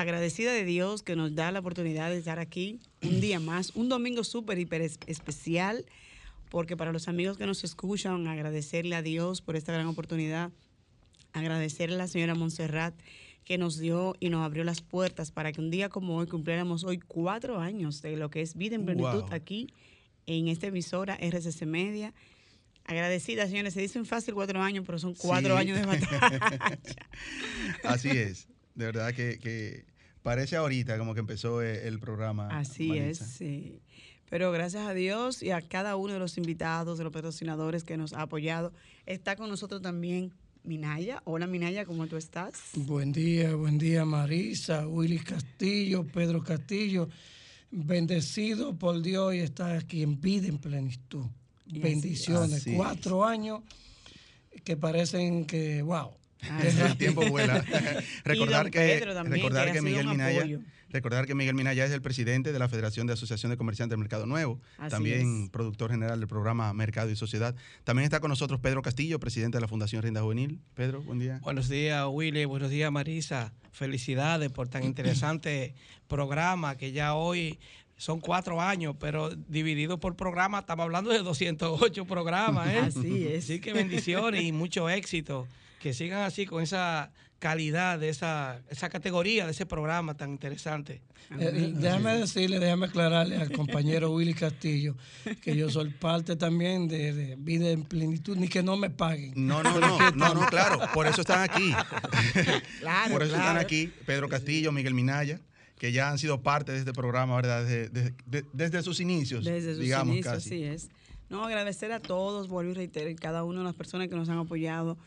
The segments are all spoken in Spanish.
agradecida de Dios que nos da la oportunidad de estar aquí un día más, un domingo súper, hiper especial, porque para los amigos que nos escuchan, agradecerle a Dios por esta gran oportunidad, agradecerle a la señora Montserrat que nos dio y nos abrió las puertas para que un día como hoy cumpliéramos hoy cuatro años de lo que es vida en plenitud aquí en esta emisora RCC Media. Agradecida, señores. Se dicen fácil cuatro años, pero son cuatro años de batalla. Así es. De verdad que, parece ahorita como que empezó e, el programa. Así es, sí. Pero gracias a Dios y a cada uno de los invitados, de los patrocinadores que nos ha apoyado. Está con nosotros también Minaya. Hola Minaya, ¿cómo tú estás? Buen día, buen día Marisa, Willy Castillo, Pedro Castillo. Bendecido por Dios y estar aquí en vida en plenitud. Bendiciones. Cuatro años que parecen que, wow. El tiempo vuela. recordar que, recordar que Miguel Minaya. Recordar que Miguel Minaya es el presidente de la Federación de Asociación de Comerciantes del Mercado Nuevo, también productor general del programa Mercado y Sociedad. También está con nosotros Pedro Castillo, presidente de la Fundación Renda Juvenil. Pedro, buen día. Buenos días, Willy. Buenos días, Marisa. Felicidades por tan interesante programa que ya hoy son cuatro años, pero dividido por programa, estamos hablando de 208 programas. ¿eh? Así es. Así que bendiciones y mucho éxito. Que sigan así con esa calidad de esa, esa categoría de ese programa tan interesante. Eh, déjame decirle, déjame aclararle al compañero Willy Castillo que yo soy parte también de, Vida en Plenitud, ni que no me paguen. No, no, no, no, no, claro, por eso están aquí. Claro, por eso están aquí Pedro Castillo, Miguel Minaya que ya han sido parte de este programa, ¿verdad? Desde, desde, sus inicios. Desde sus digamos, inicios, casi. sí es. No, agradecer a todos, vuelvo y reitero, cada una de las personas que nos han apoyado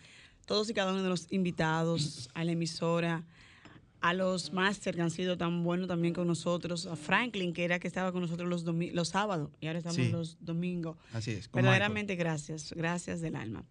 todos y cada uno de los invitados, a la emisora, a los máster que han sido tan buenos también con nosotros, a Franklin, que era que estaba con nosotros los, los sábados y ahora estamos los domingos. Así es. Verdaderamente gracias, gracias del alma.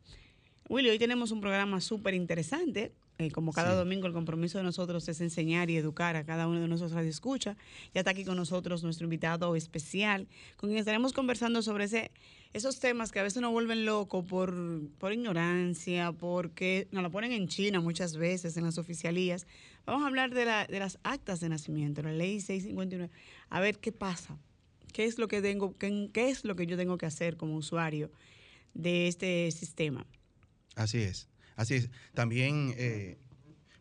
Willy, hoy tenemos un programa súper interesante. Eh, como cada domingo, el compromiso de nosotros es enseñar y educar a cada uno de nuestros radioescuchas. Ya está aquí con nosotros nuestro invitado especial, con quien estaremos conversando sobre ese esos temas que a veces nos vuelven locos por, por ignorancia, porque nos lo ponen en China muchas veces en las oficialías. Vamos a hablar de, la, de las actas de nacimiento, la ley 659. A ver qué pasa, qué es lo que tengo, qué, qué es lo que yo tengo que hacer como usuario de este sistema. Así es, así es. También, eh,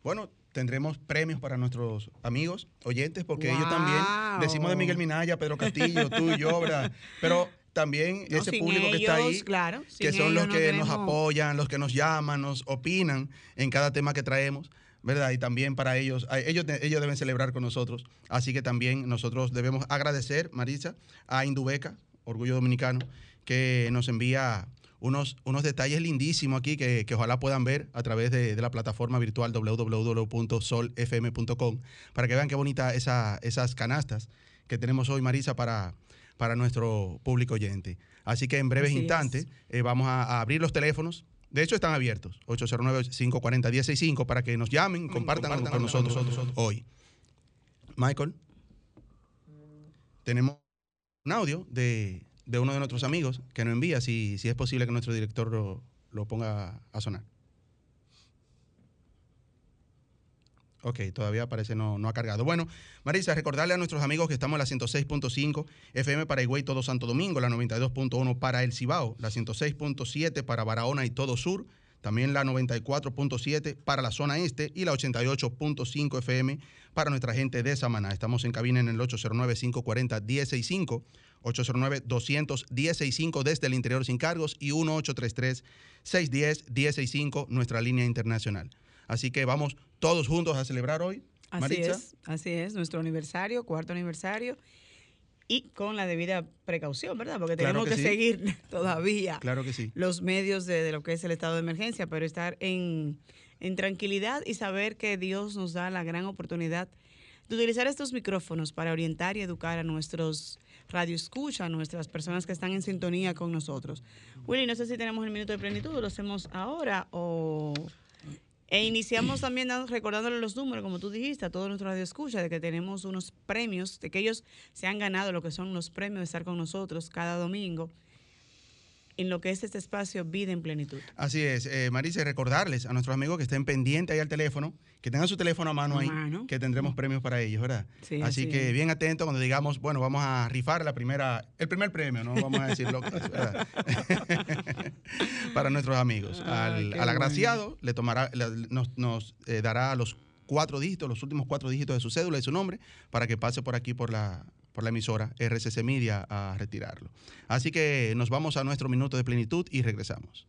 bueno, tendremos premios para nuestros amigos, oyentes, porque ellos también, decimos de Miguel Minaya, Pedro Castillo, tú y yo, ¿verdad? Pero también ese público que está ahí, claro, que son los que nos apoyan, los que nos llaman, nos opinan en cada tema que traemos. ¿verdad? Y también para ellos, ellos, ellos deben celebrar con nosotros. Así que también nosotros debemos agradecer, Marisa, a Indubeca, Orgullo Dominicano, que nos envía unos, unos detalles lindísimos aquí que, ojalá puedan ver a través de, la plataforma virtual www.solfm.com para que vean qué bonita esa, esas canastas que tenemos hoy, Marisa, para, para nuestro público oyente. Así que en breves instantes eh, vamos a, abrir los teléfonos. De hecho, están abiertos. 809-540-165 para que nos llamen, compartan, con, nosotros, hoy. Michael, tenemos un audio de, uno de nuestros amigos que nos envía si, si es posible que nuestro director lo ponga a sonar. Ok, todavía parece no, no ha cargado. Bueno, Marisa, recordarle a nuestros amigos que estamos en la 106.5 FM para Higüey, todo Santo Domingo, la 92.1 para El Cibao, la 106.7 para Barahona y todo Sur, también la 94.7 para la zona este y la 88.5 FM para nuestra gente de Samaná. Estamos en cabina en el 809-540-165, 809-200-165 desde el interior sin cargos y 1833-610-165, nuestra línea internacional. Así que vamos todos juntos a celebrar hoy. Así es, así es, nuestro aniversario, cuarto aniversario, y con la debida precaución, ¿verdad? Porque tenemos que, seguir todavía claro que sí. los medios de, lo que es el estado de emergencia, pero estar en, en tranquilidad y saber que Dios nos da la gran oportunidad de utilizar estos micrófonos para orientar y educar a nuestros radioescucha, a nuestras personas que están en sintonía con nosotros. Willy, no sé si tenemos el minuto de plenitud, lo hacemos ahora o... E iniciamos también recordándole los números, como tú dijiste, a todos nuestros radioescuchas, de que tenemos unos premios, de que ellos se han ganado lo que son los premios de estar con nosotros cada domingo. en lo que es este espacio Vida en Plenitud. Así es, eh, Marisa, recordarles a nuestros amigos que estén pendientes ahí al teléfono, que tengan su teléfono a mano ahí, que tendremos premios para ellos, ¿verdad? Sí, así, que bien atentos cuando digamos, bueno, vamos a rifar la primera, el primer premio, ¿no? Vamos a decirlo. para nuestros amigos. al, agraciado le tomará, nos, nos eh, dará los cuatro dígitos, los últimos cuatro dígitos de su cédula y su nombre, para que pase por aquí por la, por la emisora RCC Media a retirarlo. Así que nos vamos a nuestro minuto de plenitud y regresamos.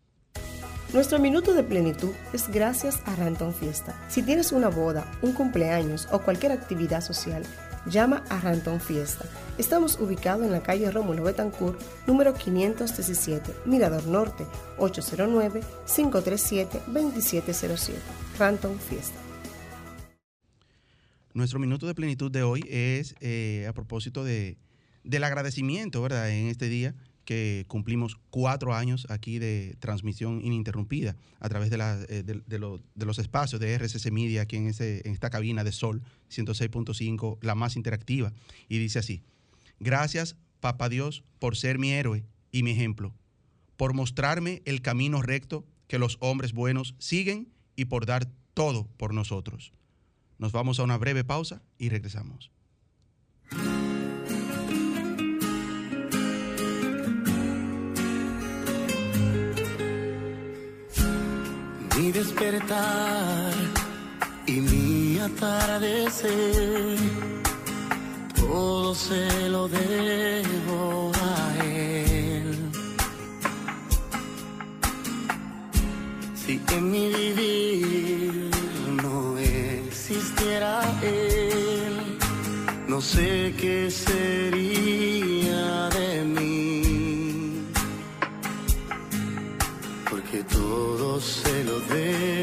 Nuestro minuto de plenitud es gracias a Ranton Fiesta. Si tienes una boda, un cumpleaños o cualquier actividad social, llama a Ranton Fiesta. Estamos ubicados en la calle Rómulo Betancourt, número 517, Mirador Norte, 809-537-2707. Ranton Fiesta. Nuestro minuto de plenitud de hoy es eh, a propósito de, del agradecimiento, ¿verdad? En este día que cumplimos cuatro años aquí de transmisión ininterrumpida a través de, eh, los espacios de RCC Media aquí en, ese, esta cabina de Sol 106.5, la más interactiva. Y dice así, gracias, Papá Dios, por ser mi héroe y mi ejemplo, por mostrarme el camino recto que los hombres buenos siguen y por dar todo por nosotros. Nos vamos a una breve pausa y regresamos. Mi despertar y mi atardecer, todo se lo debo a él. Si en mi vivir existiera él, no sé qué sería todo se lo debo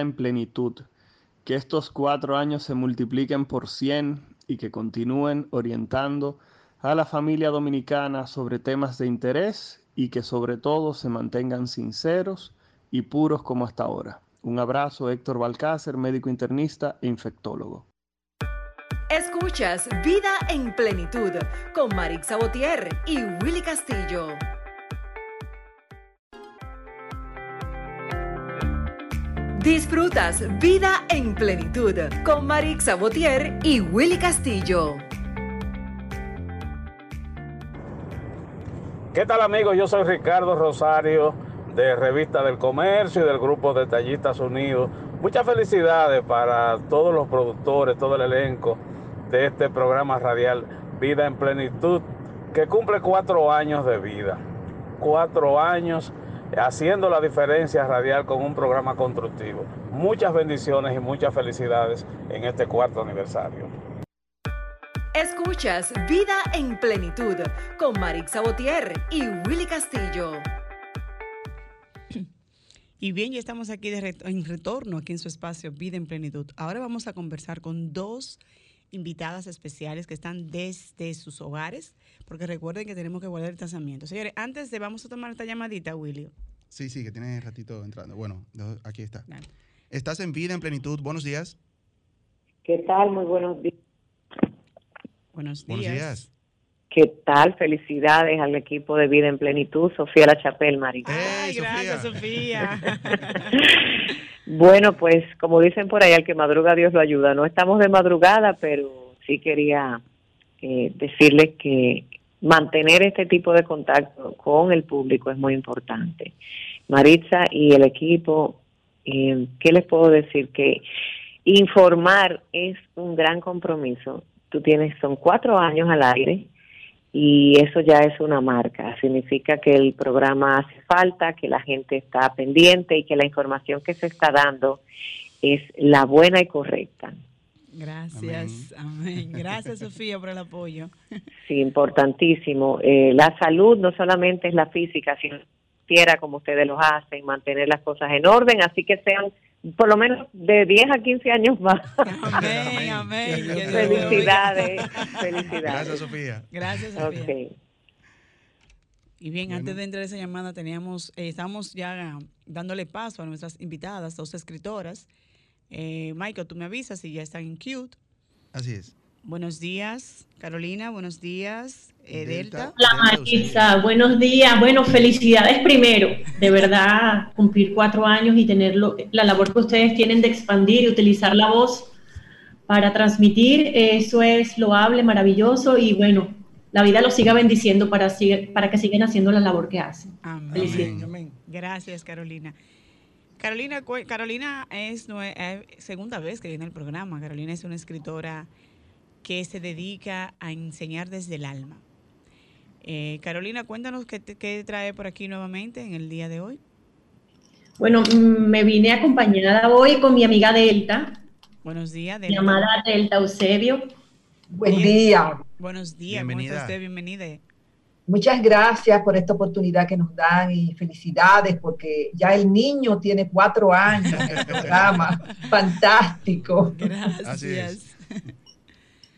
En Plenitud. Que estos cuatro años se multipliquen por 100 y que continúen orientando a la familia dominicana sobre temas de interés y que sobre todo se mantengan sinceros y puros como hasta ahora. Un abrazo, Héctor Balcácer, médico internista e infectólogo. Escuchas Vida en Plenitud con Marix Sabotier y Willy Castillo. Disfrutas Vida en Plenitud con Marix Sabotier y Willy Castillo. ¿Qué tal amigos? Yo soy Ricardo Rosario de Revista del Comercio y del Grupo Detallistas Unidos. Muchas felicidades para todos los productores, todo el elenco de este programa radial Vida en Plenitud, que cumple cuatro años de vida. Cuatro años haciendo la diferencia radial con un programa constructivo. Muchas bendiciones y muchas felicidades en este cuarto aniversario. Escuchas Vida en Plenitud con Marix Sabotier y Willy Castillo. Y bien, ya estamos aquí en retorno, aquí en su espacio Vida en Plenitud. Ahora vamos a conversar con dos invitadas especiales que están desde sus hogares, porque recuerden que tenemos que guardar el distanciamiento. Señores, antes de vamos a tomar esta llamadita, Willy. Sí, sí, que tiene ratito entrando. Bueno, aquí está. Estás en vida, en plenitud. Buenos días. ¿Qué tal? Muy buenos días. Buenos días. Buenos días. ¿Qué tal? Felicidades al equipo de Vida en Plenitud, Sofía La Chapel, María. Ay, gracias, Sofía. Bueno, pues como dicen por ahí, al que madruga Dios lo ayuda. No estamos de madrugada, pero sí quería eh, decirles que mantener este tipo de contacto con el público es muy importante. Maritza y el equipo, eh, ¿qué les puedo decir? Que informar es un gran compromiso. Tú tienes, son cuatro años al aire y eso ya es una marca. Significa que el programa hace falta, que la gente está pendiente y que la información que se está dando es la buena y correcta. Gracias, amén. Gracias, Sofía, por el apoyo. Sí, importantísimo. Eh, la salud no solamente es la física, sino quiera como ustedes lo hacen, mantener las cosas en orden, así que sean por lo menos de 10 a 15 años más. Amén, amén. Felicidades, felicidades. Gracias, Sofía. Gracias, Sofía. Ok. Y bien, antes de entrar a esa llamada, teníamos, eh, estamos ya dándole paso a nuestras invitadas, dos escritoras. Eh, Michael, tú me avisas si ya están en Cute. Así es. Buenos días, Carolina. Buenos días, eh, Delta. Hola Marisa, buenos días. Bueno, felicidades primero. De verdad, cumplir cuatro años y tener lo- la labor que ustedes tienen de expandir y utilizar la voz para transmitir, eso es loable, maravilloso y bueno, la vida los siga bendiciendo para, que sigan haciendo la labor que hacen. Amén. Gracias, Carolina. Carolina, Carolina es eh, segunda vez que viene al programa. Carolina es una escritora que se dedica a enseñar desde el alma. Eh, Carolina, cuéntanos qué, te- qué trae por aquí nuevamente en el día de hoy. Bueno, mm, me vine acompañada hoy con mi amiga Delta, Buenos días. Delta. llamada Delta Eusebio. Buen día. Buenos días, ¿cómo está usted? Bienvenida. Muchas gracias por esta oportunidad que nos dan y felicidades porque ya el niño tiene cuatro años en el programa. Fantástico. Gracias.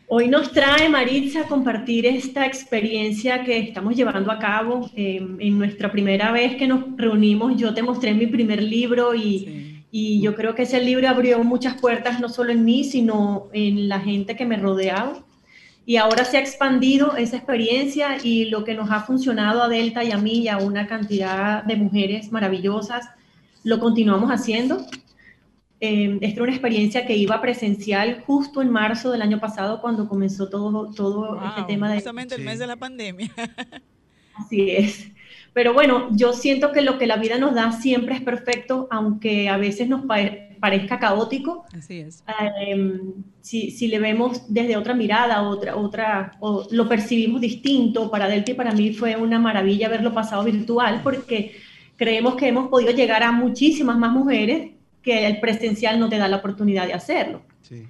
Hoy nos trae Maritza a compartir esta experiencia que estamos llevando a cabo. Eh, en nuestra primera vez que nos reunimos, yo te mostré mi primer libro y, y yo creo que ese libro abrió muchas puertas, no solo en mí, sino en la gente que me rodeaba. Y ahora se ha expandido esa experiencia y lo que nos ha funcionado a Delta y a mí y a una cantidad de mujeres maravillosas, lo continuamos haciendo. Eh, esta era una experiencia que iba presencial justo en marzo del año pasado cuando comenzó todo, todo este Wow, tema de... justamente el mes de la pandemia. Así es. Pero bueno, yo siento que lo que la vida nos da siempre es perfecto, aunque a veces nos pare- parezca caótico. Así es. Eh, si, si le vemos desde otra mirada, otra, otra, o lo percibimos distinto, para Delta y para mí fue una maravilla verlo pasado virtual, porque creemos que hemos podido llegar a muchísimas más mujeres que el presencial no te da la oportunidad de hacerlo. Sí,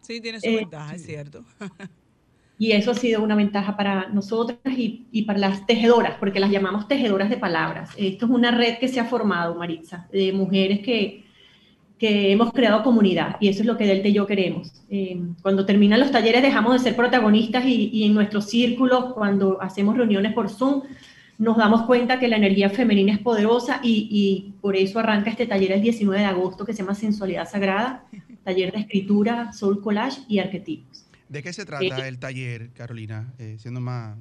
sí, tiene su Eh, ventaja, es cierto. Y eso ha sido una ventaja para nosotras y, para las tejedoras, porque las llamamos tejedoras de palabras. Esto es una red que se ha formado, Maritza, de mujeres que, que hemos creado comunidad y eso es lo que Delta y yo queremos. Eh, cuando terminan los talleres dejamos de ser protagonistas y, y en nuestros círculos, cuando hacemos reuniones por Zoom, nos damos cuenta que la energía femenina es poderosa y, y por eso arranca este taller el 19 de agosto que se llama Sensualidad Sagrada, taller de escritura, soul collage y arquetipos. ¿De qué se trata Eh, el taller, Carolina? Eh, siendo más,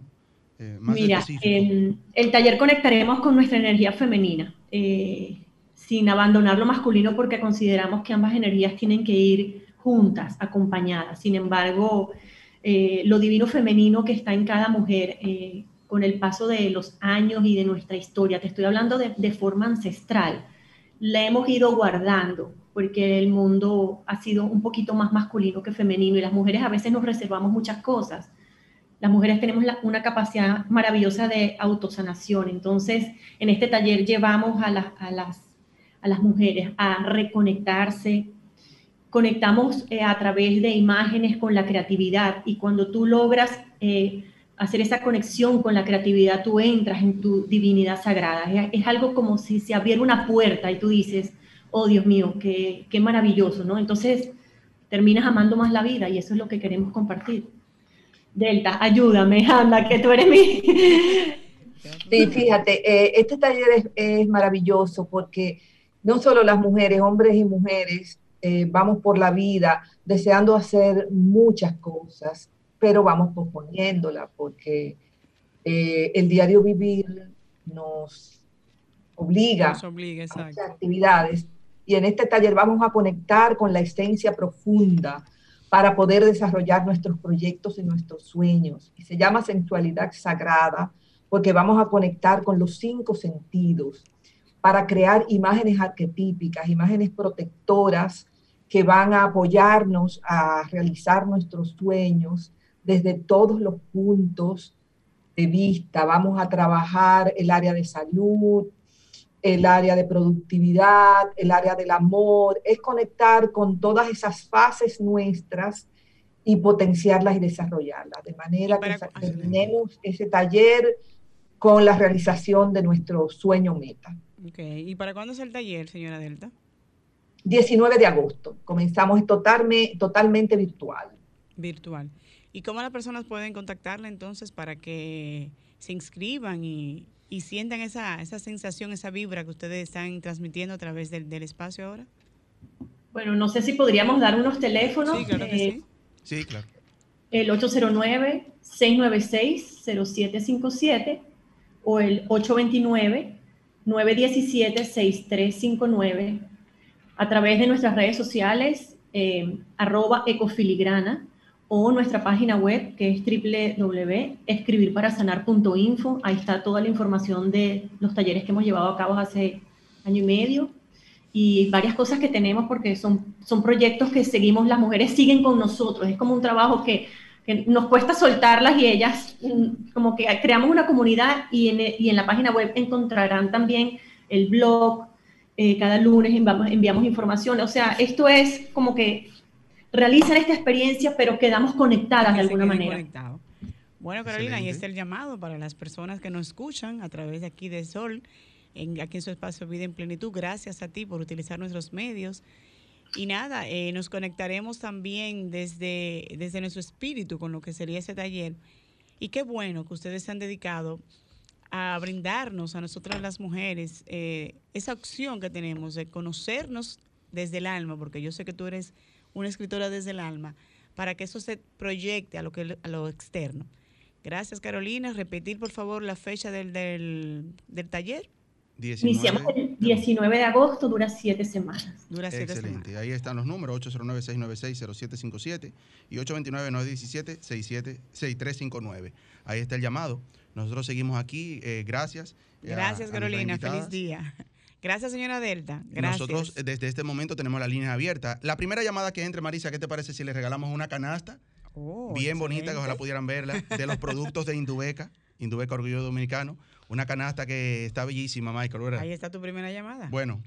eh, más Mira, específico. en el taller conectaremos con nuestra energía femenina, eh, sin abandonar lo masculino porque consideramos que ambas energías tienen que ir juntas, acompañadas. Sin embargo, eh, lo divino femenino que está en cada mujer, eh, con el paso de los años y de nuestra historia, te estoy hablando de, de forma ancestral, la hemos ido guardando porque el mundo ha sido un poquito más masculino que femenino y las mujeres a veces nos reservamos muchas cosas las mujeres tenemos la- una capacidad maravillosa de autosanación. Entonces, en este taller llevamos a, las- a las, a las mujeres a reconectarse. Conectamos eh, a través de imágenes con la creatividad y cuando tú logras eh, hacer esa conexión con la creatividad, tú entras en tu divinidad sagrada. Es algo como si se abriera una puerta y tú dices, oh Dios mío, qué, qué maravilloso, ¿no? Entonces, terminas amando más la vida y eso es lo que queremos compartir. Delta, ayúdame, anda, que tú eres mi... Sí, fíjate, eh, este taller es, es maravilloso porque no solo las mujeres, hombres y mujeres, eh, vamos por la vida deseando hacer muchas cosas, pero vamos posponiéndola porque eh, el diario vivir nos obliga Nos obliga, a muchas actividades y en este taller vamos a conectar con la esencia profunda para poder desarrollar nuestros proyectos y nuestros sueños. Y se llama sensualidad sagrada porque vamos a conectar con los cinco sentidos para crear imágenes arquetípicas, imágenes protectoras que van a apoyarnos a realizar nuestros sueños desde todos los puntos de vista. Vamos a trabajar el área de salud, el área de productividad, el área del amor, es conectar con todas esas fases nuestras y potenciarlas y desarrollarlas, de manera que terminemos ese taller con la realización de nuestro sueño meta. ¿Y para cuándo es el taller, señora Delta? 19 de agosto. Comenzamos totalmente, totalmente virtual. Virtual. ¿Y cómo las personas pueden contactarla entonces para que se inscriban y, sientan esa, esa sensación, esa vibra que ustedes están transmitiendo a través del, espacio ahora? Bueno, no sé si podríamos dar unos teléfonos. Sí, claro que sí. Sí, claro. El 809-696-0757 o el 829-917-6359 a través de nuestras redes sociales, eh, arroba ecofiligrana o nuestra página web que es www.escribirparasanar.info. Ahí está toda la información de los talleres que hemos llevado a cabo hace año y medio. Y varias cosas que tenemos porque son, son proyectos que seguimos, las mujeres siguen con nosotros, es como un trabajo que, que nos cuesta soltarlas y ellas mm, como que creamos una comunidad y en, y en la página web encontrarán también el blog, eh, cada lunes enviamos, enviamos información, o sea, esto es como que realizan esta experiencia pero quedamos conectadas de alguna manera. Bueno, Carolina, y este es el llamado para las personas que nos escuchan a través de aquí de Sol en, aquí en su espacio Vida en Plenitud. Gracias a ti por utilizar nuestros medios. Y nada, eh, nos conectaremos también desde, desde nuestro espíritu con lo que sería ese taller. Y qué bueno que ustedes se han dedicado a brindarnos a nosotras las mujeres eh, esa opción que tenemos de conocernos desde el alma, porque yo sé que tú eres una escritora desde el alma, para que eso se proyecte a lo, que, a lo externo. Gracias, Carolina. Repetir, por favor, la fecha del, del, del taller. 19, Iniciamos el 19 de agosto, dura siete semanas. Dura siete Excelente. Ahí están los números, 809-696-0757 y 829-917-6359. Ahí está el llamado. Nosotros seguimos aquí. Eh, gracias. Gracias, Carolina. Feliz día. Gracias, señora Delta. Gracias. Nosotros desde este momento tenemos la línea abierta. La primera llamada que entre, Marisa, ¿qué te parece si le regalamos una canasta? Oh, bien bonita, que ojalá pudieran verla, de los productos de Indubeca, Indubeca Orgullo Dominicano. Una canasta que está bellísima, Michael. Ahí está tu primera llamada. Bueno.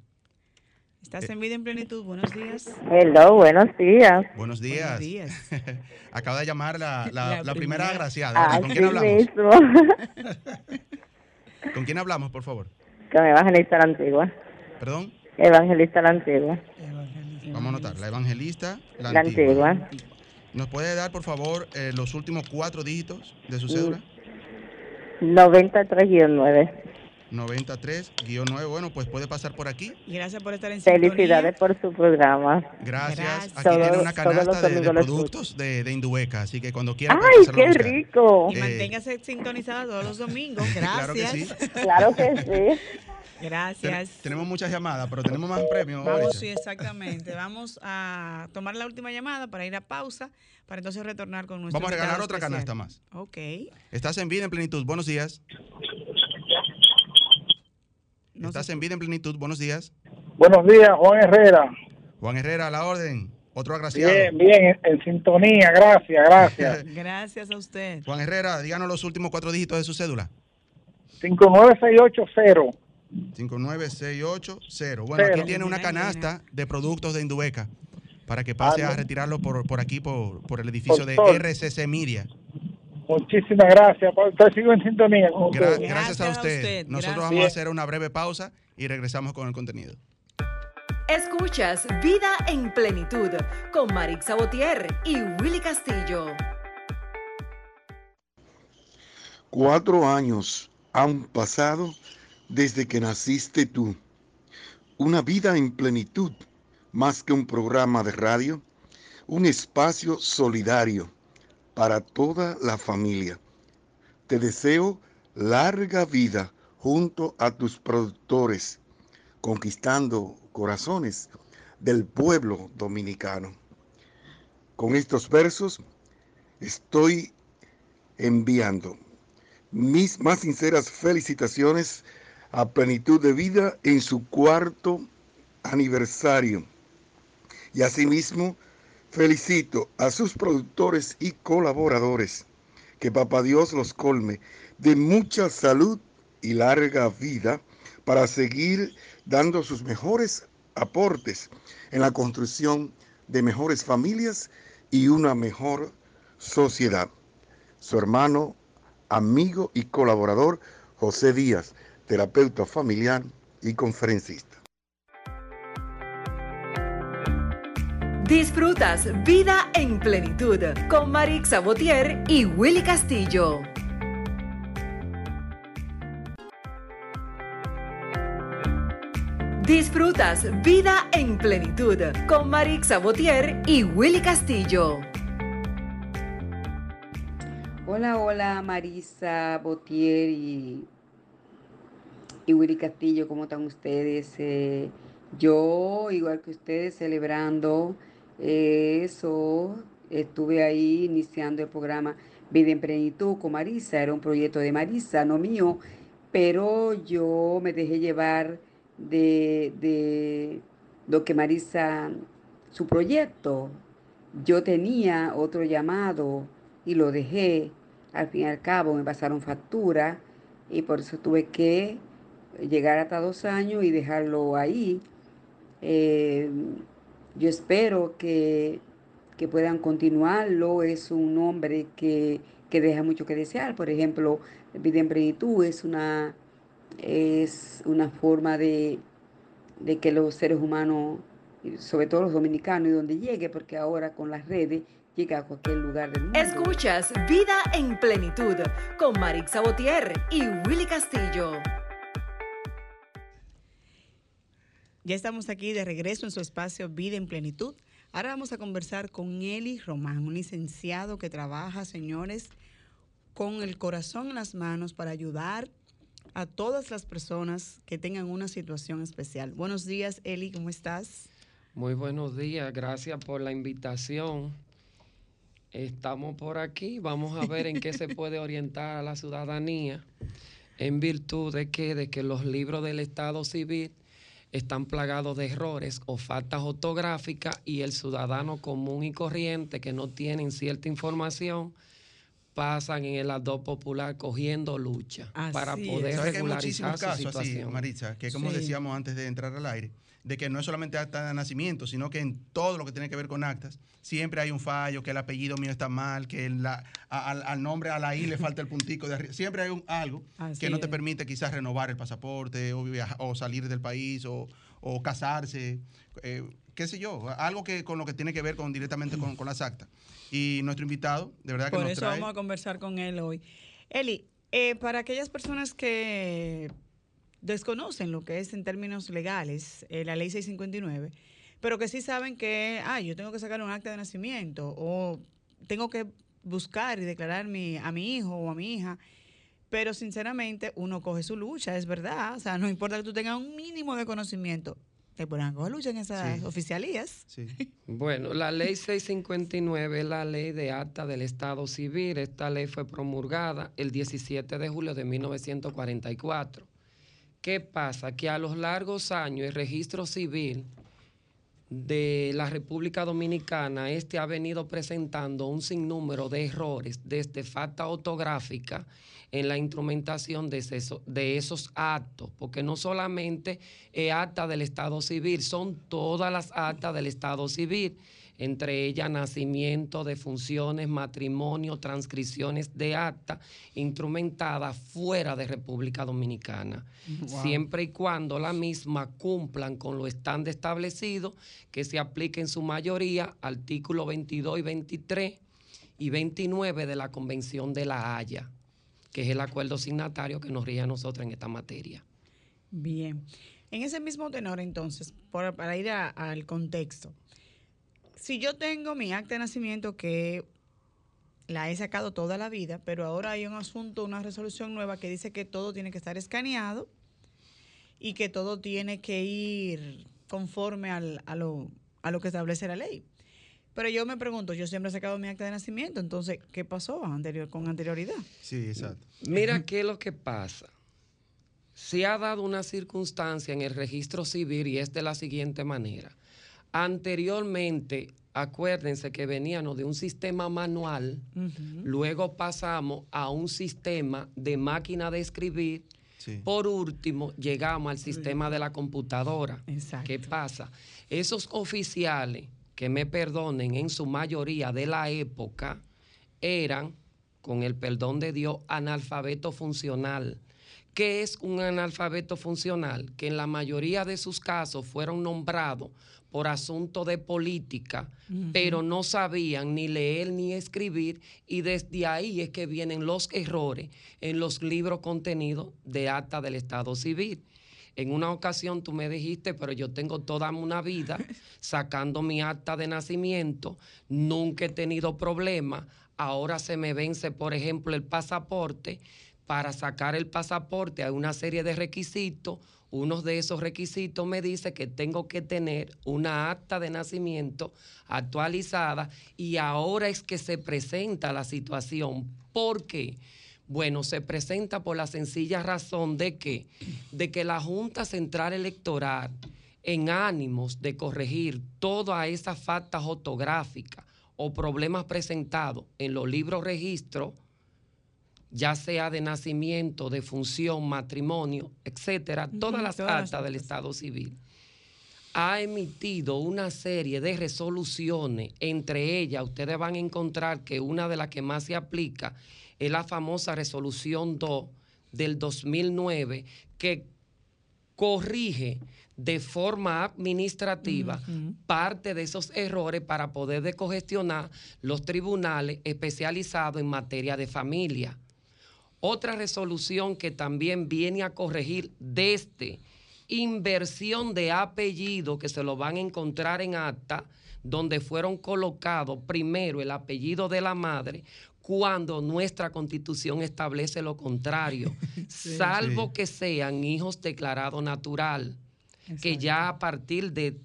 Estás eh, en vida en plenitud. Buenos días. Hello, buenos días. Buenos días. Buenos días. Acaba de llamar la, la, primera, agraciada. ¿Con quién hablamos? ¿Con quién hablamos, por favor? Con Evangelista la Antigua. ¿Perdón? Evangelista la Antigua. Vamos a anotar, la Evangelista la, antigua. ¿Nos puede dar, por favor, eh, los últimos cuatro dígitos de su cédula? 93-9. 93-9. Bueno, pues puede pasar por aquí. Gracias por estar en Felicidades por su programa. Gracias. Aquí tiene una canasta de, productos de, de, Indueca, así que cuando quiera. ¡Ay, qué rico! Y manténgase sintonizada todos los domingos. Gracias. claro que sí. claro que sí. Gracias. tenemos muchas llamadas, pero tenemos más premios. Vamos, sí, exactamente. Vamos a tomar la última llamada para ir a pausa, para entonces retornar con nuestro. Vamos a regalar otra canasta más. Ok. Estás en vida en plenitud. Buenos días. Estás en vida en plenitud. Buenos días. Buenos días, Juan Herrera. Juan Herrera, a la orden. Otro agraciado. Bien, bien, en, sintonía. Gracias, gracias. gracias a usted. Juan Herrera, díganos los últimos cuatro dígitos de su cédula. 59680. 59680. Bueno, aquí tiene una canasta de productos de Indubeca para que pase a retirarlo por, por aquí, por, por el edificio de RCC Miria. Muchísimas gracias. Te sigo en sintonía. gracias, a usted. Nosotros vamos a hacer una breve pausa y regresamos con el contenido. Escuchas Vida en Plenitud con Marix Sabotier y Willy Castillo. Cuatro años han pasado desde que naciste tú. Una vida en plenitud, más que un programa de radio, un espacio solidario para toda la familia. Te deseo larga vida junto a tus productores, conquistando corazones del pueblo dominicano. Con estos versos estoy enviando mis más sinceras felicitaciones a plenitud de vida en su cuarto aniversario. Y asimismo, felicito a sus productores y colaboradores. Que Papá Dios los colme de mucha salud y larga vida para seguir dando sus mejores aportes en la construcción de mejores familias y una mejor sociedad. Su hermano, amigo y colaborador José Díaz, terapeuta familiar y conferencista. Disfrutas Vida en Plenitud con Marix Sabotier y Willy Castillo. Disfrutas Vida en Plenitud con Marix Sabotier y Willy Castillo. Hola, hola Marisa Botier y, y Willy Castillo, ¿cómo están ustedes? Eh, yo, igual que ustedes, celebrando eso, estuve ahí iniciando el programa Vida en Plenitud con Marisa, era un proyecto de Marisa, no mío, pero yo me dejé llevar de, de lo que Marisa, su proyecto. Yo tenía otro llamado y lo dejé. Al fin y al cabo me pasaron factura y por eso tuve que llegar hasta dos años y dejarlo ahí. Eh, yo espero que, que puedan continuarlo. Es un hombre que, que deja mucho que desear. Por ejemplo, Vida en Plenitud es una es una forma de, de que los seres humanos, sobre todo los dominicanos, y donde llegue, porque ahora con las redes llega a cualquier lugar del mundo. Escuchas Vida en Plenitud con Marix Sabotier y Willy Castillo. Ya estamos aquí de regreso en su espacio Vida en Plenitud. Ahora vamos a conversar con Eli Román, un licenciado que trabaja, señores, con el corazón en las manos para ayudar a todas las personas que tengan una situación especial. Buenos días, Eli, ¿cómo estás? Muy buenos días, gracias por la invitación. Estamos por aquí, vamos a ver en qué se puede orientar a la ciudadanía en virtud de que, de que los libros del Estado Civil están plagados de errores o faltas ortográficas y el ciudadano común y corriente que no tienen cierta información pasan en el adop popular cogiendo lucha para poder ¿Sabes que hay regularizar muchísimos su casos así, situación. Maritza, que como Sí. decíamos antes de entrar al aire, de que no es solamente acta de nacimiento, sino que en todo lo que tiene que ver con actas, siempre hay un fallo, que el apellido mío está mal, que la- a- al, al nombre, a la I le falta el puntico de arriba. Siempre hay un, algo Así que no te permite quizás renovar el pasaporte o, salir del país o, o casarse, eh, qué sé yo, algo que con lo que tiene que ver con directamente con, con las actas. Y nuestro invitado, de verdad que Por nos eso vamos a conversar con él hoy. Eli, eh, para aquellas personas que desconocen lo que es en términos legales eh, la ley 659, pero que sí saben que, ah, yo tengo que sacar un acta de nacimiento o tengo que buscar y declarar mi, a mi hijo o a mi hija, pero sinceramente uno coge su lucha, es verdad, o sea, no importa que tú tengas un mínimo de conocimiento, te ponen a coger lucha en esas Sí. oficialías. Bueno, la ley 659 es la ley de acta del Estado Civil. Esta ley fue promulgada el 17 de julio de 1944. ¿Qué pasa? Que a los largos años el registro civil de la República Dominicana, este ha venido presentando un sinnúmero de errores desde falta ortográfica en la instrumentación de, de esos actos, porque no solamente es acta del Estado Civil, son todas las actas del Estado Civil, entre ellas nacimiento, defunciones, matrimonio, transcripciones de acta instrumentadas fuera de República Dominicana Wow. siempre y cuando la misma cumplan con lo estándar establecido, que se aplique en su mayoría artículos 22 y 23 y 29 de la Convención de la Haya, que es el acuerdo signatario que nos rige a nosotros en esta materia. Bien. En ese mismo tenor, entonces, por- para ir a- al contexto, si yo tengo mi acta de nacimiento que la he sacado toda la vida, pero ahora hay un asunto, una resolución nueva que dice que todo tiene que estar escaneado y que todo tiene que ir conforme al- a, lo, a lo que establece la ley. Pero yo me pregunto, yo siempre he sacado mi acta de nacimiento, entonces, ¿qué pasó anterior, con anterioridad? Sí, exacto. Mira qué es lo que pasa. Se ha dado una circunstancia en el registro civil y es de la siguiente manera. Anteriormente, acuérdense que veníamos de un sistema manual, luego pasamos a un sistema de máquina de escribir Sí. Por último, llegamos al sistema de la computadora. ¿Qué pasa? Esos oficiales, que me perdonen, en su mayoría de la época, eran, con el perdón de Dios, analfabeto funcional. ¿Qué es un analfabeto funcional? Que en la mayoría de sus casos fueron nombrados por asunto de política, pero no sabían ni leer ni escribir y desde ahí es que vienen los errores en los libros contenidos de acta del Estado Civil. En una ocasión tú me dijiste, pero yo tengo toda una vida sacando mi acta de nacimiento, nunca he tenido problema, ahora se me vence, por ejemplo, el pasaporte, para sacar el pasaporte hay una serie de requisitos, uno de esos requisitos me dice que tengo que tener una acta de nacimiento actualizada y ahora es que se presenta la situación. ¿Por qué? Bueno, se presenta por la sencilla razón de que, de que la Junta Central Electoral, en ánimos de corregir todas esas faltas ortográficas o problemas presentados en los libros registros, ya sea de nacimiento, de función, matrimonio, etcétera, todas las todas las actas del Estado Civil, ha emitido una serie de resoluciones, entre ellas ustedes van a encontrar que una de las que más se aplica es la famosa resolución 2 del 2009 que corrige de forma administrativa parte de esos errores para poder decongestionar los tribunales especializados en materia de familia. Otra resolución que también viene a corregir desde inversión de apellido que se lo van a encontrar en acta, donde fueron colocados primero el apellido de la madre, cuando nuestra constitución establece lo contrario, salvo Sí. que sean hijos declarados natural, que ya a partir de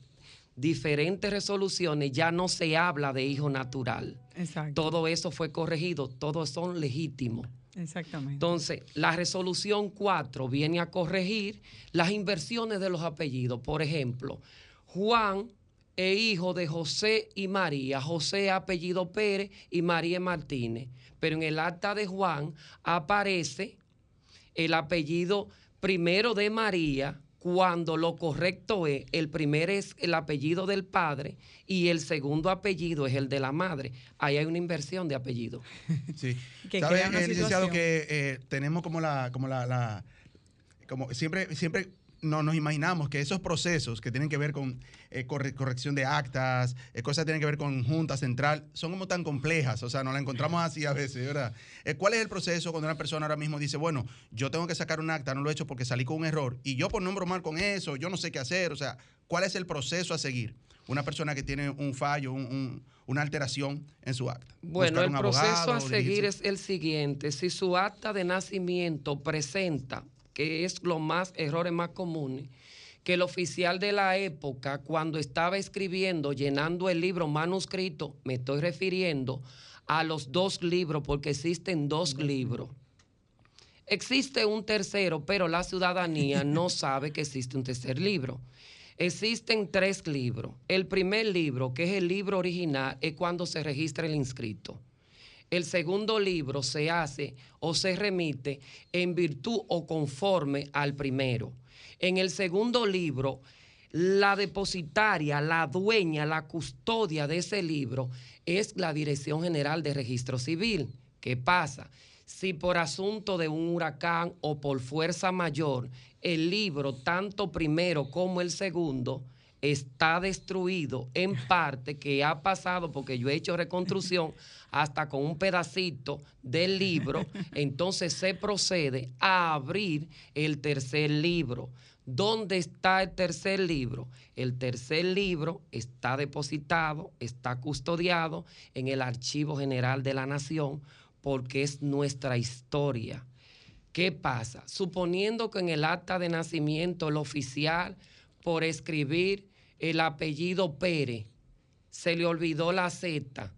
diferentes resoluciones ya no se habla de hijo natural. Exacto. Todo eso fue corregido, todos son legítimos. Exactamente. Entonces, la resolución 4 viene a corregir las inversiones de los apellidos. Por ejemplo, Juan es hijo de José y María. José apellido Pérez y María Martínez. Pero en el acta de Juan aparece el apellido primero de María, cuando lo correcto es, el primero es el apellido del padre y el segundo apellido es el de la madre. Ahí hay una inversión de apellido. Sí. Que ¿Sabe, eh, licenciado, que eh, tenemos como la, como la, la- como siempre, siempre no, nos imaginamos que esos procesos que tienen que ver con eh, corre- corrección de actas, eh, cosas que tienen que ver con Junta Central, son como tan complejas, o sea, nos la encontramos así a veces, ¿verdad? Eh, ¿Cuál es el proceso cuando una persona ahora mismo dice, bueno, yo tengo que sacar un acta, no lo he hecho porque salí con un error, y yo por nombro mal con eso, yo no sé qué hacer, o sea, ¿cuál es el proceso a seguir? Una persona que tiene un fallo, un- un- una alteración en su acta. Bueno, Buscar el proceso abogado, a seguir dirigirse- es el siguiente. Si su acta de nacimiento presenta, que es lo más, errores más comunes, que el oficial de la época, cuando estaba escribiendo, llenando el libro manuscrito, me estoy refiriendo a los dos libros, porque existen dos libros. Existe un tercero, pero la ciudadanía no sabe que existe un tercer libro. Existen tres libros. El primer libro, que es el libro original, es cuando se registra el inscrito. El segundo libro se hace o se remite en virtud o conforme al primero. En el segundo libro, la depositaria, la dueña, la custodia de ese libro es la Dirección General de Registro Civil. ¿Qué pasa? Si por asunto de un huracán o por fuerza mayor, el libro, tanto primero como el segundo, está destruido en parte que ha pasado porque yo he hecho reconstrucción hasta con un pedacito del libro, entonces se procede a abrir el tercer libro. ¿Dónde está el tercer libro? El tercer libro está depositado, está custodiado en el Archivo General de la Nación porque es nuestra historia. ¿Qué pasa? Suponiendo que en el acta de nacimiento el oficial, por escribir el apellido Pérez, se le olvidó la Z,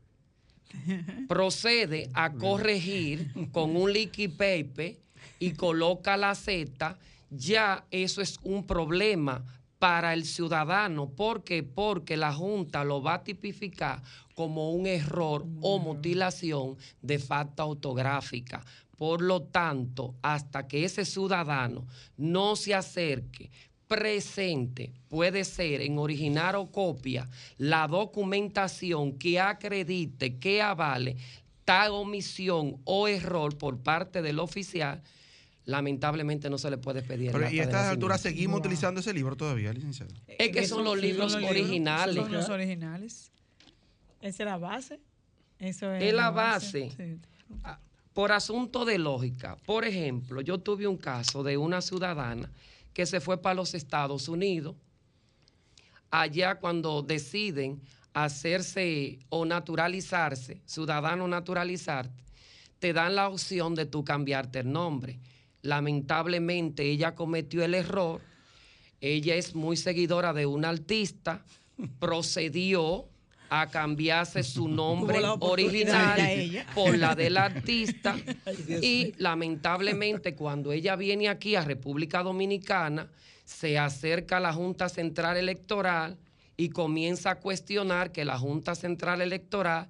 procede a corregir con un liquid paper y coloca la Z, ya eso es un problema para el ciudadano. ¿Por qué? Porque la Junta lo va a tipificar como un error o mutilación de falta ortográfica. Por lo tanto, hasta que ese ciudadano no se acerque, presente, puede ser en original o copia, la documentación que acredite, que avale tal omisión o error por parte del oficial, lamentablemente no se le puede pedir. el Pero, y a estas alturas seguimos utilizando ese libro todavía, licenciado. Es que son los libros originales. Son los originales. Esa es la base. Eso es, Es la base. Sí. Ah, Por asunto de lógica, por ejemplo, yo tuve un caso de una ciudadana que se fue para los Estados Unidos. Allá cuando deciden hacerse o naturalizarse, ciudadano naturalizarte, te dan la opción de tú cambiarte el nombre. Lamentablemente ella cometió el error. Ella es muy seguidora de un artista, procedió a cambiarse su nombre original por la del artista. Ay, y lamentablemente cuando ella viene aquí a República Dominicana se acerca a la Junta Central Electoral y comienza a cuestionar que la Junta Central Electoral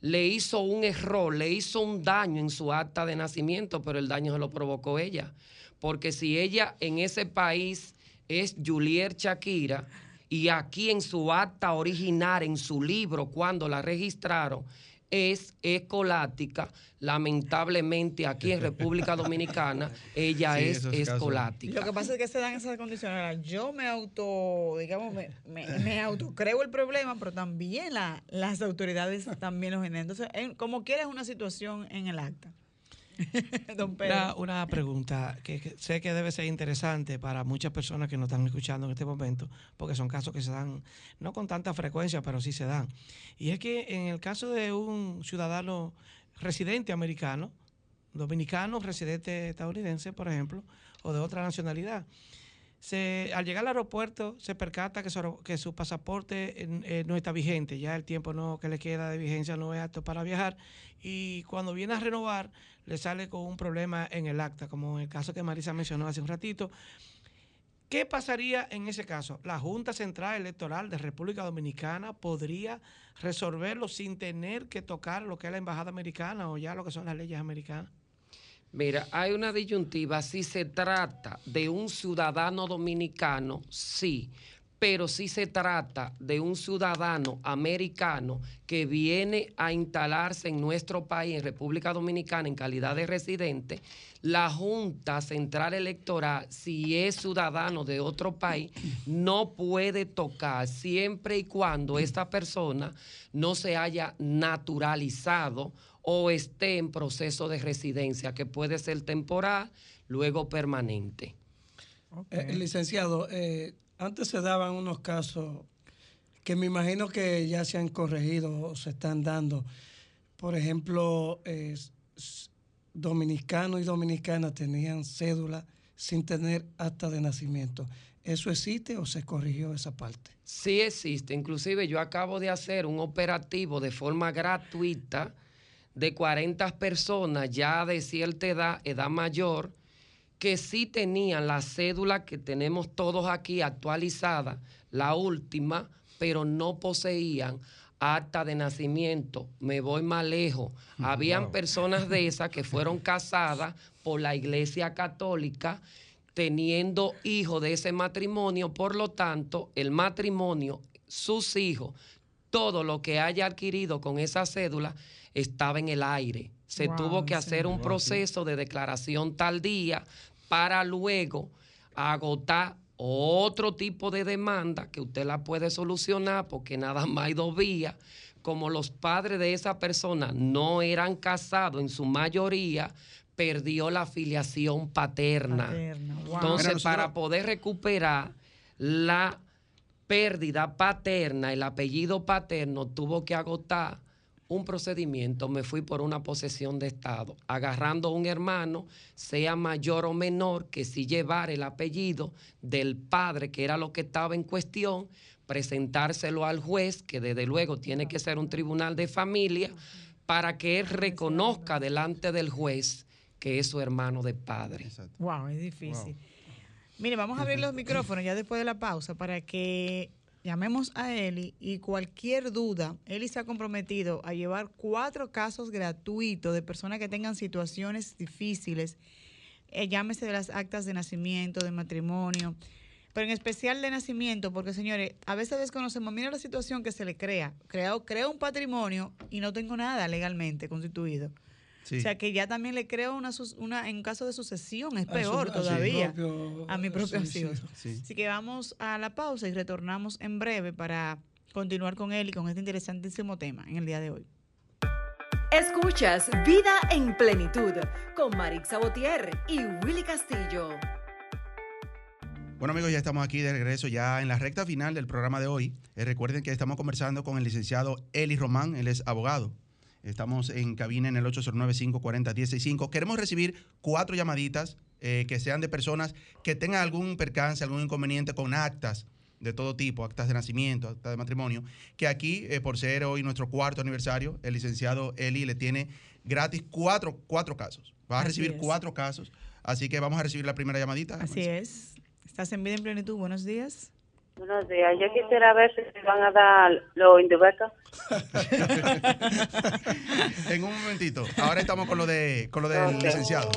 le hizo un error, le hizo un daño en su acta de nacimiento, pero el daño se lo provocó ella. Porque si ella en ese país es Juliet Shakira y aquí en su acta original, en su libro, cuando la registraron, es escolática, lamentablemente aquí en República Dominicana ella Sí, es casos. escolática. Lo que pasa es que se dan esas condiciones. Ahora, Yo me auto, digamos, me, me, me auto creo el problema, pero también la- las autoridades también lo generan. Entonces, en- como quiera es una situación en el acta. Don una pregunta que, que sé que debe ser interesante para muchas personas que nos están escuchando en este momento, porque son casos que se dan no con tanta frecuencia, pero sí se dan. Y es que en el caso de un ciudadano residente americano, dominicano, residente estadounidense, por ejemplo, o de otra nacionalidad, se, al llegar al aeropuerto se percata que su, pasaporte eh, no está vigente, ya el tiempo que le queda de vigencia no es apto para viajar y cuando viene a renovar le sale con un problema en el acta, como en el caso que Marisa mencionó hace un ratito. ¿Qué pasaría en ese caso? ¿La Junta Central Electoral de República Dominicana podría resolverlo sin tener que tocar lo que es la Embajada Americana o ya lo que son las leyes americanas? Mira, hay una disyuntiva. Si se trata de un ciudadano dominicano, sí. Pero si se trata de un ciudadano americano que viene a instalarse en nuestro país, en República Dominicana, en calidad de residente, la Junta Central Electoral, si es ciudadano de otro país, no puede tocar siempre y cuando esta persona no se haya naturalizado o esté en proceso de residencia, que puede ser temporal, luego permanente. Eh, licenciado, eh, antes se daban unos casos que me imagino que ya se han corregido o se están dando. Por ejemplo, eh, dominicanos y dominicanas tenían cédula sin tener acta de nacimiento. ¿Eso existe o se corrigió esa parte? Sí existe, inclusive yo acabo de hacer un operativo de forma gratuita de 40 personas ya de cierta edad, edad mayor, que sí tenían la cédula que tenemos todos aquí actualizada, la última, pero no poseían acta de nacimiento. Me voy más lejos. Habían Wow. personas de esas que fueron casadas por la Iglesia Católica teniendo hijos de ese matrimonio, por lo tanto, el matrimonio, sus hijos, todo lo que haya adquirido con esa cédula estaba en el aire. Se Wow, tuvo que hacer un Wow, sí. proceso de declaración tardía para luego agotar otro tipo de demanda que usted la puede solucionar porque nada más hay dos vías. Como los padres de esa persona no eran casados en su mayoría, perdió la filiación paterna. Paterna, wow. Entonces, nosotros- para poder recuperar la pérdida paterna, el apellido paterno, tuvo que agotar un procedimiento. Me fui por una posesión de Estado, agarrando a un hermano, sea mayor o menor, que si llevara el apellido del padre, que era lo que estaba en cuestión, presentárselo al juez, que desde luego tiene que ser un tribunal de familia, para que él reconozca delante del juez que es su hermano de padre. Wow, es difícil. Mire, vamos a abrir los micrófonos ya después de la pausa para que llamemos a Eli y cualquier duda, Eli se ha comprometido a llevar cuatro casos gratuitos de personas que tengan situaciones difíciles, eh, llámese de las actas de nacimiento, de matrimonio, pero en especial de nacimiento, porque señores, a veces desconocemos, mira la situación que se le crea, creo, creo un patrimonio y no tengo nada legalmente constituido. Sí. O sea que ya también le creo una, una en caso de sucesión, es A su- peor a su todavía. propio- a mi propio sí, sí, hijos. sí. Así que vamos a la pausa y retornamos en breve para continuar con él y con este interesantísimo tema en el día de hoy. Escuchas Vida en Plenitud con Marix Sabotier y Willy Castillo. Bueno amigos, ya estamos aquí de regreso ya en la recta final del programa de hoy. Eh, recuerden que estamos conversando con el licenciado Eli Román, él es abogado. Estamos en cabina en el 809-540-165. Queremos recibir cuatro llamaditas eh, que sean de personas que tengan algún percance, algún inconveniente con actas de todo tipo, actas de nacimiento, actas de matrimonio, que aquí, eh, por ser hoy nuestro cuarto aniversario, el licenciado Eli le tiene gratis cuatro, cuatro casos. Va a Así recibir es. cuatro casos. Así que vamos a recibir la primera llamadita. Así es. Estás en vida en plenitud. Buenos días. Buenos días. Yo quisiera ver si me van a dar los indubecas. en un momentito. Ahora estamos con lo de con lo del licenciado.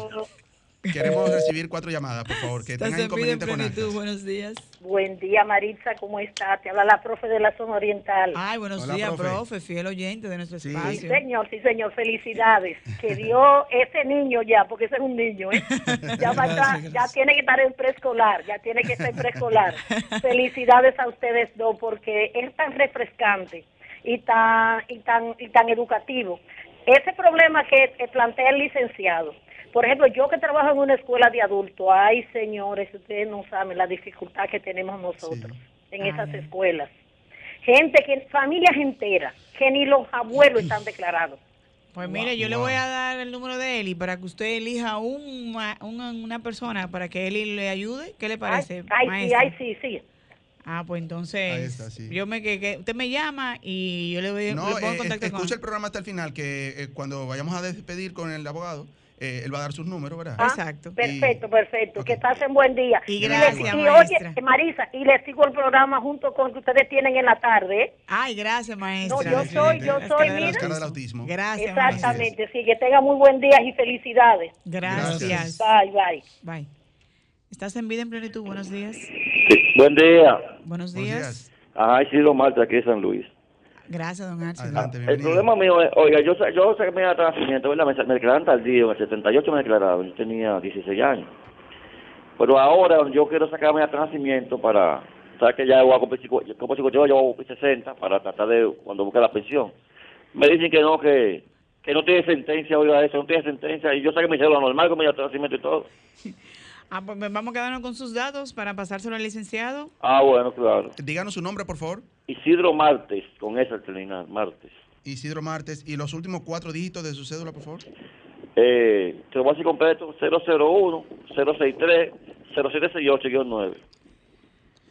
Queremos recibir cuatro llamadas, por favor, que tengan inconveniente con actas. Buenos días. Buen día, Maritza, ¿cómo está? Te habla la profe de la zona oriental. Ay, buenos Hola, días, profe. profe. fiel oyente de nuestro Sí, espacio. señor, sí, señor, felicidades. Que dio ese niño ya, porque ese es un niño, ¿eh? Ya, va estar- ya tiene que estar en preescolar, ya tiene que estar en preescolar. Felicidades a ustedes dos, porque es tan refrescante y tan, y tan, y tan educativo. Ese problema que, que plantea el licenciado, por ejemplo, yo que trabajo en una escuela de adultos, ay señores, ustedes no saben la dificultad que tenemos nosotros en esas escuelas. Gente, que familias enteras, que ni los abuelos están declarados. Pues mire, yo le voy a dar el número de Eli para que usted elija una, una persona para que Eli le ayude. ¿Qué le parece, Ay, sí, maestra? ay, sí, sí. Ah, pues entonces, Ahí está, sí. yo me que, que usted me llama y yo le voy No, le pongo en eh, contacto escucha con el programa hasta el final, que eh, cuando vayamos a despedir con el abogado, eh, él va a dar sus números, ¿verdad? Ah, Perfecto, perfecto. Que pasen buen día. Y gracias, y maestra. oye, Marisa, y le sigo el programa junto con que ustedes tienen en la tarde. ¿eh? Ay, gracias, maestra. No, yo soy, yo soy, mira. del autismo. Gracias, Exactamente, sí, que tengan muy buen día y felicidades. Gracias. Bye, bye. Bye. Estás en vida en plenitud. Buenos días. Buen día. Buenos días. Ajá, Isidro Marta, aquí de San Luis. Gracias, don Arce. El problema mío es, oiga, yo, sa- yo saqué mi acta de nacimiento, ¿verdad? Me, me declararon tardío, en el 78 me declararon, yo tenía 16 años. Pero ahora yo quiero sacar mi acta de nacimiento para, sabes que ya voy a cumplir, yo 58, yo voy a cumplir 60 para tratar de, cuando busque la pensión. Me dicen que no, que, que no tiene sentencia, oiga, eso, no tiene sentencia, y yo saqué mi cédula normal con mi nacimiento y todo. Ah, pues vamos a quedarnos con sus datos para pasárselo al licenciado. Ah, bueno, claro. Díganos su nombre, por favor. Isidro Martes, con esa al terminar, Martes. Isidro Martes. Y los últimos cuatro dígitos de su cédula, por favor. Eh, te lo voy a decir completo, 001 063 0768-9.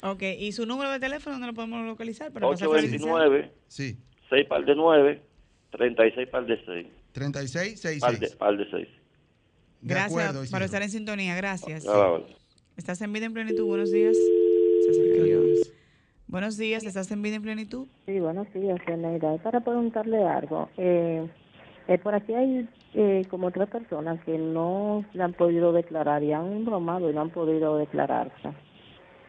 Ok, ¿y su número de teléfono dónde lo podemos localizar? Para pasárselo al licenciado? 829 Sí. 6 par de 9 36 par de 6 36 par de, par de 6 Gracias por estar en sintonía. Gracias. Ah, vale. ¿Estás en vida en plenitud? Buenos días. Se. Buenos días, ¿estás en vida en plenitud? Sí, buenos días. Es para preguntarle algo. Eh, eh, por aquí hay eh, como tres personas que no se han podido declarar y han bromado y no han podido declararse.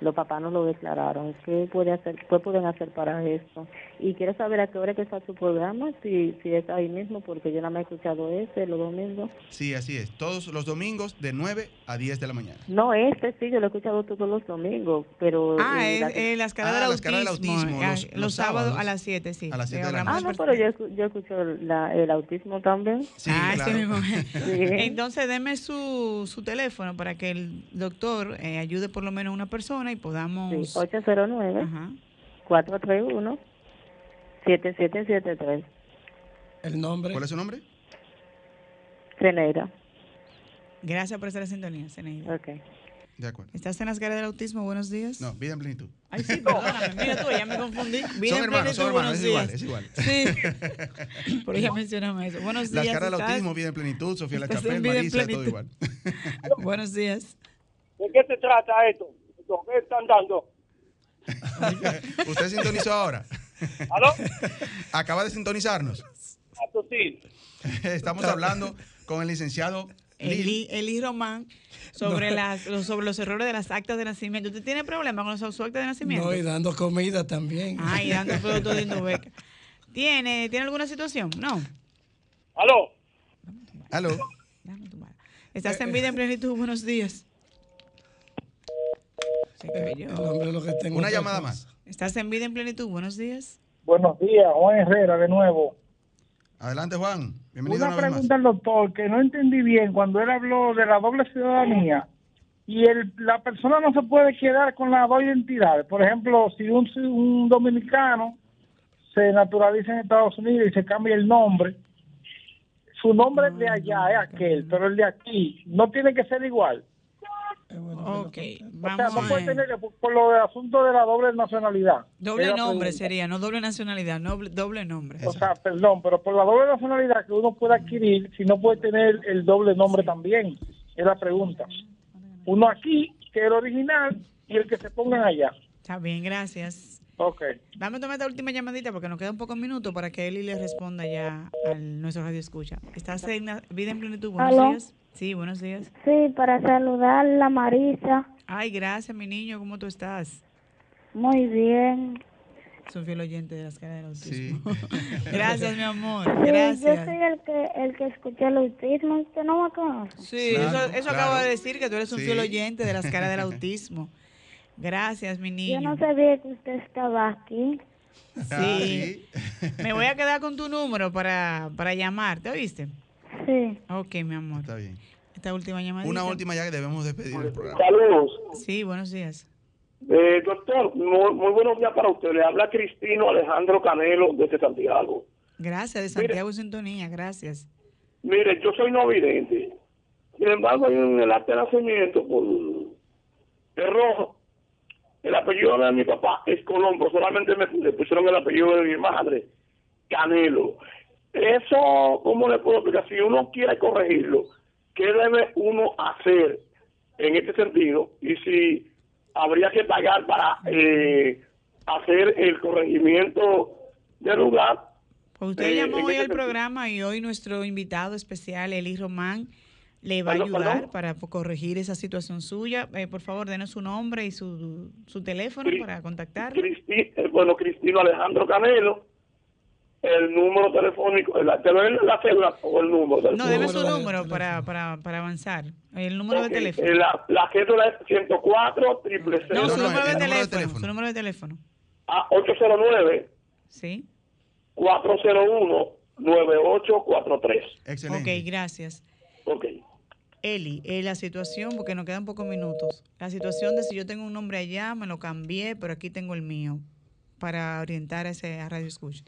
Los papás no lo declararon. ¿Qué puede hacer? ¿Qué pueden hacer para esto? Y quiero saber a qué hora que está su programa, si, si es ahí mismo, porque yo no me he escuchado ese los domingos. Sí, así es. Todos los domingos de 9 a 10 de la mañana. No, este sí, yo lo he escuchado todos los domingos, pero... Ah, eh, es la- eh, las caras Ah, del caras del autismo. autismo, ah, los- los, los sábados sábados. a las 7, sí. A las siete Eh, de la hablamos Ah, no, per- pero yo, yo escucho la, el autismo también. ah, ese mismo. Sí. Entonces, deme su, su teléfono para que el doctor eh, ayude por lo menos a una persona y podamos... Sí, 809 431 7773. El nombre. ¿Cuál es su nombre? Ceneira. Gracias por estar en sintonía, Zeneida. Ok. De acuerdo. ¿Estás en las caras del autismo? Buenos días. No, vida en plenitud. Ay, sí, perdóname. Mira tú, ya me confundí. Vida Son en hermanos, son plenitud, hermanos, buenos es igual, días. es igual. Sí. Por ella mencionamos eso. Buenos días. Las caras del autismo, vida en plenitud, Sofía La Estás en Chapel, vida en Marisa, todo plenitud. igual. Buenos días. ¿De qué se trata esto? ¿Lo que están dando? ¿Usted sintonizó ahora? ¿Aló? Acaba de sintonizarnos. Ah, pues sí. Estamos hablando con el licenciado Eli, Eli Román sobre, las, los, sobre los errores de las actas de nacimiento. ¿Usted tiene problemas con los su acta de nacimiento? No, y dando comida también. Ah, y dando producto de Indobeca. ¿Tiene, ¿Tiene alguna situación? No. ¿Aló? ¿Aló? Estás en vida en plenitud. Buenos días. Se cayó. El hombre lo que tengo Una llamada más. Estás en vida en plenitud. Buenos días. Buenos días, Juan Herrera de nuevo. Adelante, Juan. Bienvenido Una pregunta al doctor que no entendí bien cuando él habló de la doble ciudadanía y el, la persona no se puede quedar con las dos identidades. Por ejemplo, si un, un dominicano se naturaliza en Estados Unidos y se cambia el nombre, su nombre de allá es aquel, pero el de aquí no tiene que ser igual. Ok, O sea, vamos no puede a tener, por, lo del asunto de la doble nacionalidad. Doble nombre sería, no doble nacionalidad, noble- doble nombre. O sea, perdón, pero por la doble nacionalidad que uno puede adquirir, si no puede tener el doble nombre también, es la pregunta. Uno aquí, que es el original, y el que se pongan allá. Está bien, gracias. Ok. Vamos a tomar esta última llamadita porque nos queda un poco minutos para que Eli le responda ya a nuestro radio escucha. ¿Estás en la vida en plenitud? Buenos días. Sí, buenos días. Sí, para saludar a Marisa. Ay, gracias, mi niño. ¿Cómo tú estás? Muy bien. Es un fiel oyente de las caras del autismo. gracias, mi amor. Sí, yo Gracias. soy el que el que escucha el autismo. ¿Usted no me conoce? Sí, Claro, eso, eso claro. acabo de decir, que tú eres un Sí. fiel oyente de las caras del autismo. Gracias, mi niño. Yo no sabía que usted estaba aquí. Sí. Me voy a quedar con tu número para, para llamarte, ¿oíste? Sí. Ok, mi amor. Está bien. Esta última llamada. Una última ya que debemos despedir el programa. Saludos. Sí, buenos días. Eh, doctor, muy, muy buenos días para usted. Le habla Cristino Alejandro Canelo desde Santiago. Gracias, de Santiago Sintonía, gracias. Mire, yo soy no vidente. Sin embargo, en el acta de nacimiento por error. El apellido de mi papá es Colombo. Solamente me le pusieron el apellido de mi madre, Canelo. Eso, ¿cómo le puedo explicar? Si uno quiere corregirlo, ¿qué debe uno hacer en este sentido? Y si habría que pagar para eh, hacer el corregimiento del lugar. Pues usted eh, llamó hoy este al programa y hoy nuestro invitado especial, Eli Román, le va a ayudar para corregir esa situación suya. Eh, por favor, denos su nombre y su, su teléfono Cri- para contactarlo. Cristi- eh, bueno, Cristino Alejandro Canelo, el número telefónico, el, te doy la cédula o el número. del No, deme su número para, para, para avanzar. El número Ok, de teléfono. eh, La, la cédula es 104 triple No, su número de el teléfono. Su número de teléfono. A 809 Sí. 401 9843. Excelente. Ok, gracias. Ok. Eli, eh, la situación, porque nos quedan pocos minutos. La situación de si yo tengo un nombre allá, me lo cambié, pero aquí tengo el mío para orientar a ese a Radio Escucha.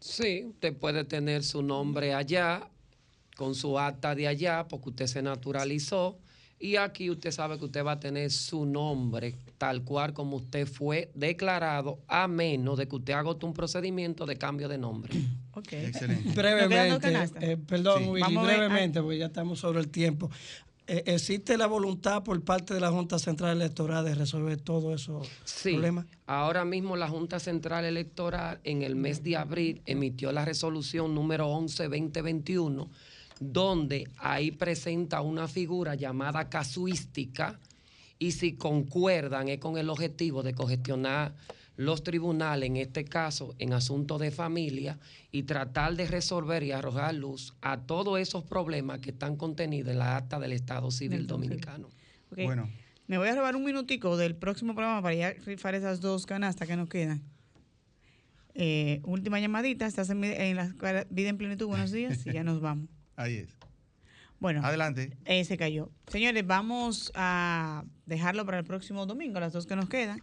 Sí, usted puede tener su nombre allá, con su acta de allá, porque usted se naturalizó. Y aquí usted sabe que usted va a tener su nombre tal cual como usted fue declarado, a menos de que usted haga un procedimiento de cambio de nombre. Ok. Excelente. Brevemente, eh, perdón, Sí. Willy, brevemente, porque ya estamos sobre el tiempo. Eh, ¿Existe la voluntad por parte de la Junta Central Electoral de resolver todo eso Sí, problemas? ahora mismo la Junta Central Electoral en el mes de abril emitió la resolución número 11-2021, donde ahí presenta una figura llamada casuística y si concuerdan es con el objetivo de congestionar los tribunales, en este caso en asuntos de familia, y tratar de resolver y arrojar luz a todos esos problemas que están contenidos en la acta del Estado Civil Dominicano. Ok. Me voy a robar un minutico del próximo programa para ya rifar esas dos canastas que nos quedan. Eh, última llamadita, estás en, la vida en plenitud, buenos días y ya nos vamos. Ahí es. Bueno, Adelante. eh, se cayó. Señores, vamos a dejarlo para el próximo domingo, las dos que nos quedan.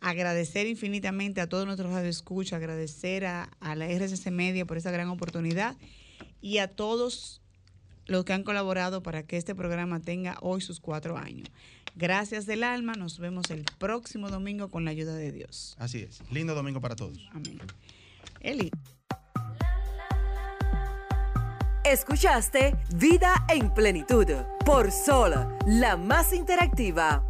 Agradecer infinitamente a todos nuestros radioescuchas, agradecer a, a la RCC Media por esa gran oportunidad y a todos los que han colaborado para que este programa tenga hoy sus cuatro años. Gracias del alma, nos vemos el próximo domingo con la ayuda de Dios. Así es. Lindo domingo para todos. Amén. Eli. Escuchaste Vida en Plenitud por Sol, la más interactiva.